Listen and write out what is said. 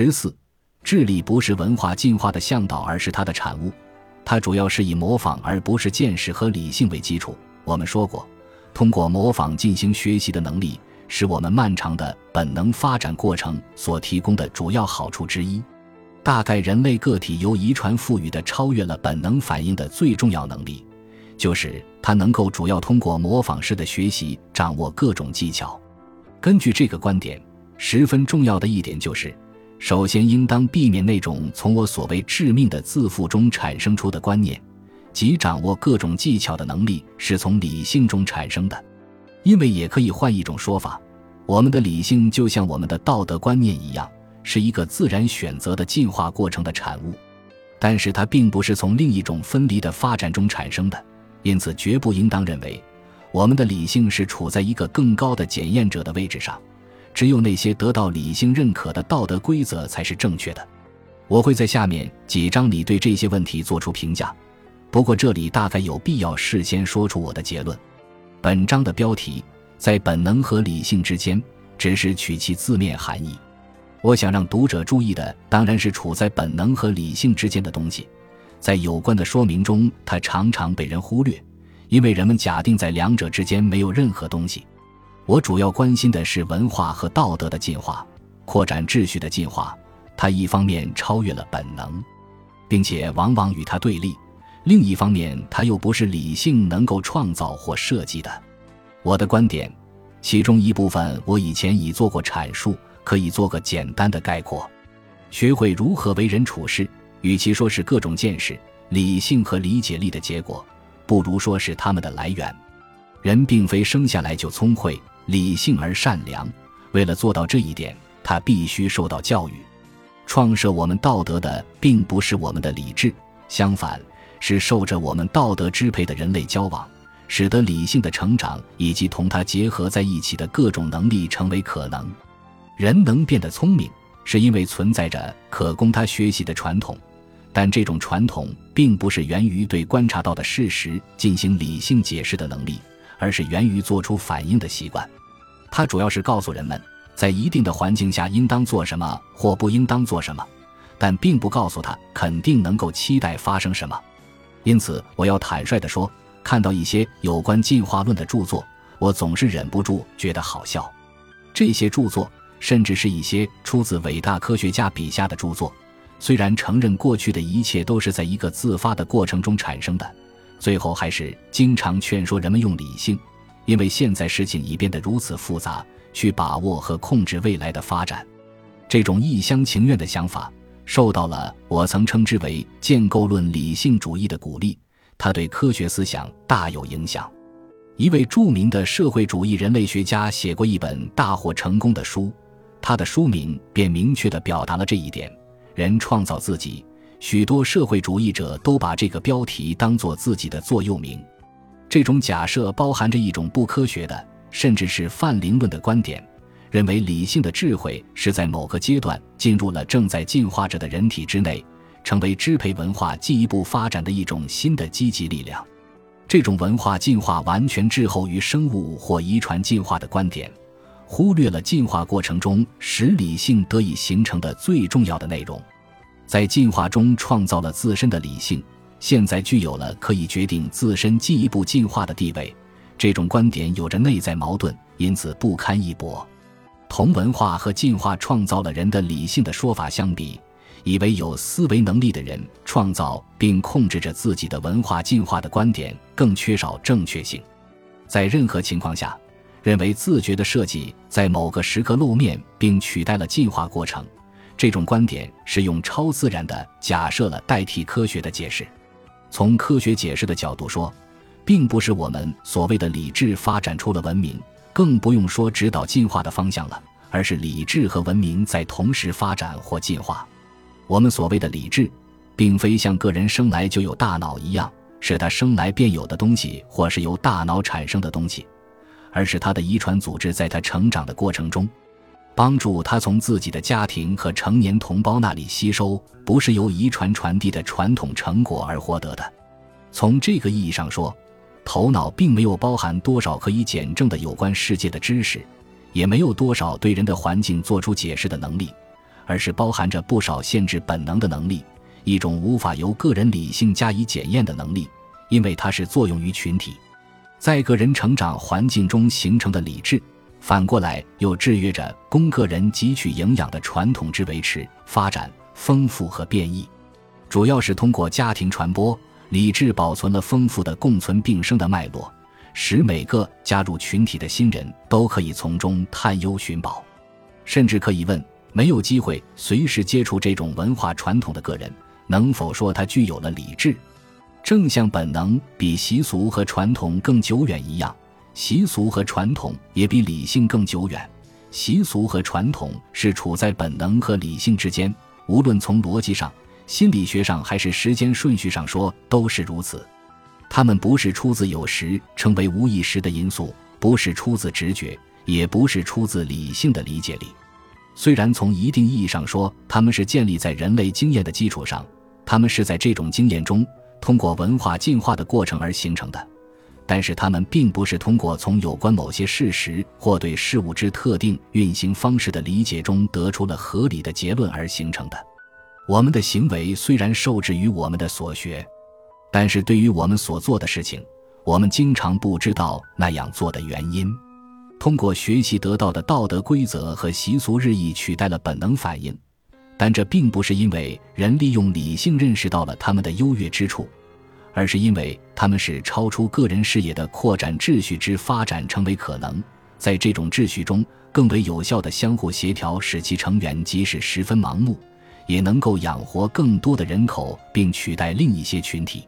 十四，智力不是文化进化的向导，而是它的产物。它主要是以模仿而不是见识和理性为基础。我们说过，通过模仿进行学习的能力，是我们漫长的本能发展过程所提供的主要好处之一。大概人类个体由遗传赋予的超越了本能反应的最重要能力，就是它能够主要通过模仿式的学习掌握各种技巧。根据这个观点，十分重要的一点就是，首先应当避免那种从我所谓致命的自负中产生出的观念，即掌握各种技巧的能力是从理性中产生的。因为也可以换一种说法，我们的理性就像我们的道德观念一样。是一个自然选择的进化过程的产物，但是它并不是从另一种分离的发展中产生的，因此绝不应当认为我们的理性是处在一个更高的检验者的位置上。只有那些得到理性认可的道德规则才是正确的。我会在下面几章里对这些问题做出评价，不过这里大概有必要事先说出我的结论。本章的标题在本能和理性之间，只是取其字面含义。我想让读者注意的，当然是处在本能和理性之间的东西，在有关的说明中，它常常被人忽略，因为人们假定在两者之间没有任何东西。我主要关心的是文化和道德的进化、扩展秩序的进化。它一方面超越了本能，并且往往与它对立；另一方面，它又不是理性能够创造或设计的。我的观点，其中一部分我以前已做过阐述。可以做个简单的概括：学会如何为人处事，与其说是各种见识、理性和理解力的结果，不如说是他们的来源。人并非生下来就聪慧、理性而善良，为了做到这一点，他必须受到教育。创设我们道德的，并不是我们的理智，相反，是受着我们道德支配的人类交往，使得理性的成长以及同它结合在一起的各种能力成为可能。人能变得聪明，是因为存在着可供他学习的传统，但这种传统并不是源于对观察到的事实进行理性解释的能力，而是源于做出反应的习惯。它主要是告诉人们在一定的环境下应当做什么或不应当做什么，但并不告诉他肯定能够期待发生什么。因此，我要坦率地说，看到一些有关进化论的著作，我总是忍不住觉得好笑。这些著作。甚至是一些出自伟大科学家笔下的著作，虽然承认过去的一切都是在一个自发的过程中产生的，最后还是经常劝说人们用理性，因为现在事情已变得如此复杂，去把握和控制未来的发展。这种一厢情愿的想法受到了我曾称之为建构论理性主义的鼓励，它对科学思想大有影响。一位著名的社会主义人类学家写过一本大获成功的书。他的书名便明确地表达了这一点：人创造自己。许多社会主义者都把这个标题当做自己的座右铭。这种假设包含着一种不科学的，甚至是泛灵论的观点，认为理性的智慧是在某个阶段进入了正在进化着的人体之内，成为支配文化进一步发展的一种新的积极力量。这种文化进化完全滞后于生物或遗传进化的观点。忽略了进化过程中使理性得以形成的最重要的内容，在进化中创造了自身的理性，现在具有了可以决定自身进一步进化的地位。这种观点有着内在矛盾，因此不堪一驳。同文化和进化创造了人的理性的说法相比，以为有思维能力的人创造并控制着自己的文化进化的观点更缺少正确性。在任何情况下。认为自觉的设计在某个时刻露面并取代了进化过程，这种观点是用超自然的假设了代替科学的解释。从科学解释的角度说，并不是我们所谓的理智发展出了文明，更不用说指导进化的方向了，而是理智和文明在同时发展或进化。我们所谓的理智，并非像个人生来就有大脑一样，是他生来便有的东西，或是由大脑产生的东西。而是他的遗传组织在他成长的过程中，帮助他从自己的家庭和成年同胞那里吸收，不是由遗传传递的传统成果而获得的。从这个意义上说，头脑并没有包含多少可以检证的有关世界的知识，也没有多少对人的环境做出解释的能力，而是包含着不少限制本能的能力，一种无法由个人理性加以检验的能力，因为它是作用于群体。在个人成长环境中形成的理智，反过来又制约着供个人汲取营养的传统之维持、发展、丰富和变异。主要是通过家庭传播，理智保存了丰富的共存并生的脉络，使每个加入群体的新人都可以从中探幽寻宝。甚至可以问：没有机会随时接触这种文化传统的个人，能否说他具有了理智？正像本能比习俗和传统更久远一样，习俗和传统也比理性更久远。习俗和传统是处在本能和理性之间，无论从逻辑上、心理学上还是时间顺序上说，都是如此。它们不是出自有时成为无意识的因素，不是出自直觉，也不是出自理性的理解力。虽然从一定意义上说，它们是建立在人类经验的基础上，它们是在这种经验中。通过文化进化的过程而形成的，但是他们并不是通过从有关某些事实或对事物之特定运行方式的理解中得出了合理的结论而形成的。我们的行为虽然受制于我们的所学，但是对于我们所做的事情，我们经常不知道那样做的原因。通过学习得到的道德规则和习俗日益取代了本能反应。但这并不是因为人利用理性认识到了他们的优越之处，而是因为他们使超出个人视野的扩展秩序之发展成为可能。在这种秩序中，更为有效的相互协调，使其成员即使十分盲目，也能够养活更多的人口，并取代另一些群体。